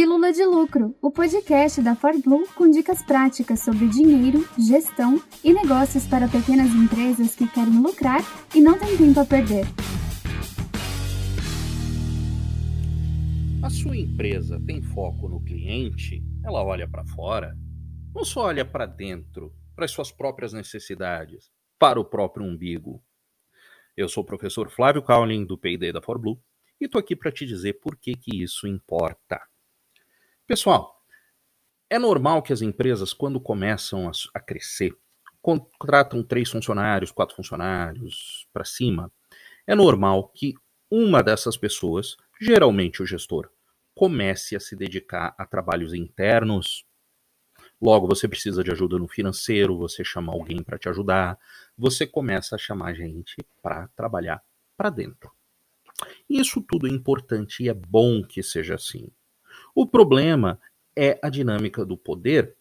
Pílula de Lucro, o podcast da ForBlue com dicas práticas sobre dinheiro, gestão e negócios para pequenas empresas que querem lucrar e não têm tempo a perder. A sua empresa tem foco no cliente? Ela olha para fora? Ou só olha para dentro, para as suas próprias necessidades, para o próprio umbigo? Eu sou o professor Flávio Cowling, do P&D da ForBlue, e estou aqui para te dizer por que, que isso importa. Pessoal, é normal que as empresas, quando começam a, a crescer, contratam três funcionários, quatro funcionários para cima. É normal que uma dessas pessoas, geralmente o gestor, comece a se dedicar a trabalhos internos. Logo, você precisa de ajuda no financeiro, você chama alguém para te ajudar, você começa a chamar gente para trabalhar para dentro. Isso tudo é importante e é bom que seja assim. O problema é a dinâmica do poder.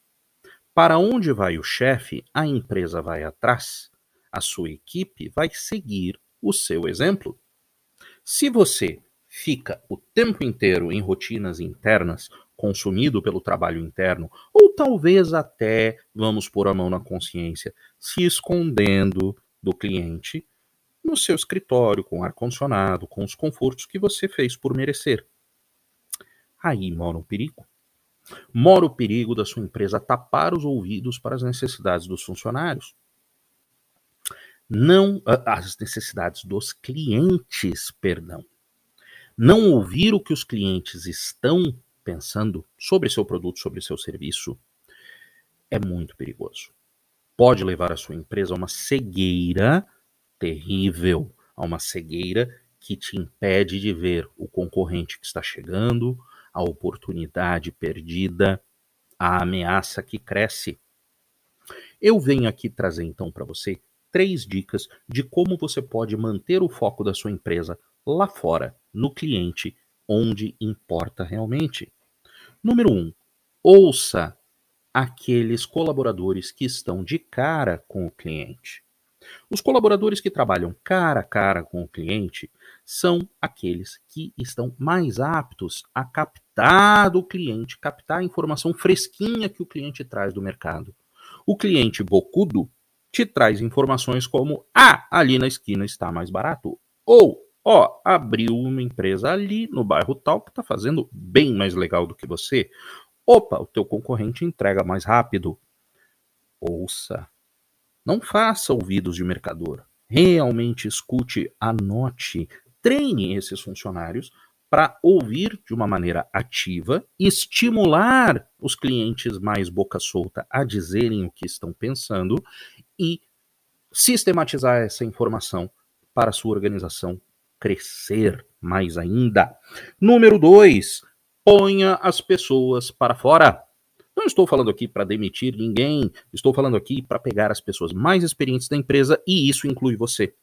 Para onde vai o chefe, a empresa vai atrás, a sua equipe vai seguir o seu exemplo. Se você fica o tempo inteiro em rotinas internas, consumido pelo trabalho interno, ou talvez até, vamos pôr a mão na consciência, se escondendo do cliente no seu escritório, com ar-condicionado, com os confortos que você fez por merecer. Aí mora um perigo. Mora o perigo da sua empresa tapar os ouvidos para as necessidades dos funcionários. Não as necessidades dos clientes, perdão. Não ouvir o que os clientes estão pensando sobre seu produto, sobre seu serviço, é muito perigoso. Pode levar a sua empresa a uma cegueira terrível, a uma cegueira que te impede de ver o concorrente que está chegando, a oportunidade perdida, a ameaça que cresce. Eu venho aqui trazer então para você três dicas de como você pode manter o foco da sua empresa lá fora, no cliente, onde importa realmente. Número um, ouça aqueles colaboradores que estão de cara com o cliente. Os colaboradores que trabalham cara a cara com o cliente são aqueles que estão mais aptos a captar do cliente, captar a informação fresquinha que o cliente traz do mercado. O cliente bocudo te traz informações como: ah, ali na esquina está mais barato. Ou, ó, abriu uma empresa ali no bairro tal que está fazendo bem mais legal do que você. Opa, o teu concorrente entrega mais rápido. Ouça não faça ouvidos de mercador. Realmente escute, anote, treine esses funcionários para ouvir de uma maneira ativa, estimular os clientes mais boca solta a dizerem o que estão pensando e sistematizar essa informação para a sua organização crescer mais ainda. Número dois, ponha as pessoas para fora. Não estou falando aqui para demitir ninguém, estou falando aqui para pegar as pessoas mais experientes da empresa, e isso inclui você,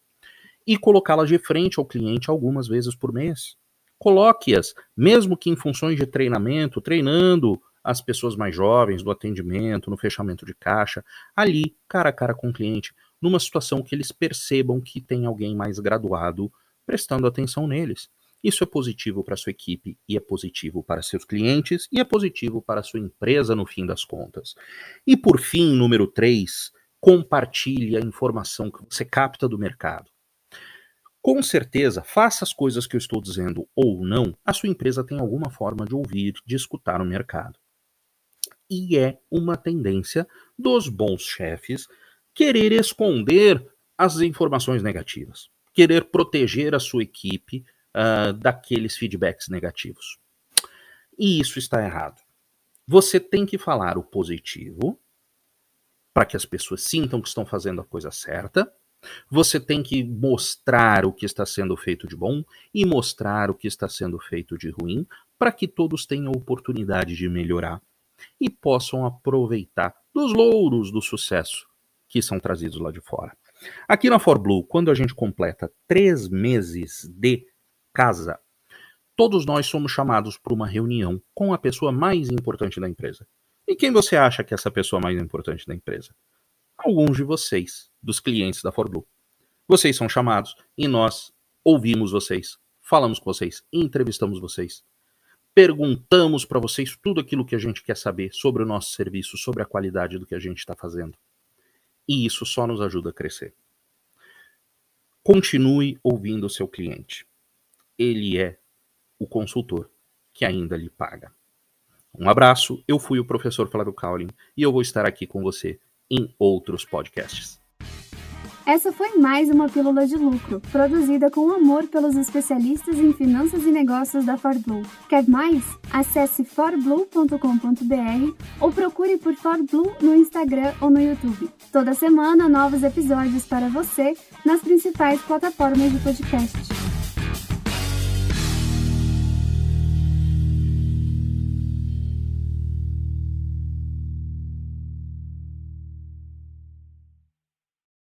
e colocá-las de frente ao cliente algumas vezes por mês. Coloque-as, mesmo que em funções de treinamento, treinando as pessoas mais jovens do atendimento, no fechamento de caixa, ali, cara a cara com o cliente, numa situação que eles percebam que tem alguém mais graduado prestando atenção neles. Isso é positivo para sua equipe e é positivo para seus clientes e é positivo para sua empresa no fim das contas. E por fim, número 3, compartilhe a informação que você capta do mercado. Com certeza, faça as coisas que eu estou dizendo ou não, a sua empresa tem alguma forma de ouvir, de escutar o mercado. E é uma tendência dos bons chefes querer esconder as informações negativas, querer proteger a sua equipe uh, daqueles feedbacks negativos. E isso está errado. Você tem que falar o positivo para que as pessoas sintam que estão fazendo a coisa certa. Você tem que mostrar o que está sendo feito de bom e mostrar o que está sendo feito de ruim para que todos tenham oportunidade de melhorar e possam aproveitar dos louros do sucesso que são trazidos lá de fora. Aqui na ForBlue, quando a gente completa três meses de casa, todos nós somos chamados para uma reunião com a pessoa mais importante da empresa. E quem você acha que é essa pessoa mais importante da empresa? Alguns de vocês, dos clientes da ForBlue. Vocês são chamados e nós ouvimos vocês, falamos com vocês, entrevistamos vocês. perguntamos para vocês tudo aquilo que a gente quer saber sobre o nosso serviço, sobre a qualidade do que a gente está fazendo. E isso só nos ajuda a crescer. Continue ouvindo o seu cliente. Ele é o consultor que ainda lhe paga. Um abraço, eu fui o professor Flávio Cowling e eu vou estar aqui com você em outros podcasts. Essa foi mais uma Pílula de Lucro, produzida com amor pelos especialistas em finanças e negócios da ForBlue. Quer mais? Acesse forblue.com.br ou procure por ForBlue no Instagram ou no YouTube. Toda semana, novos episódios para você nas principais plataformas de podcast.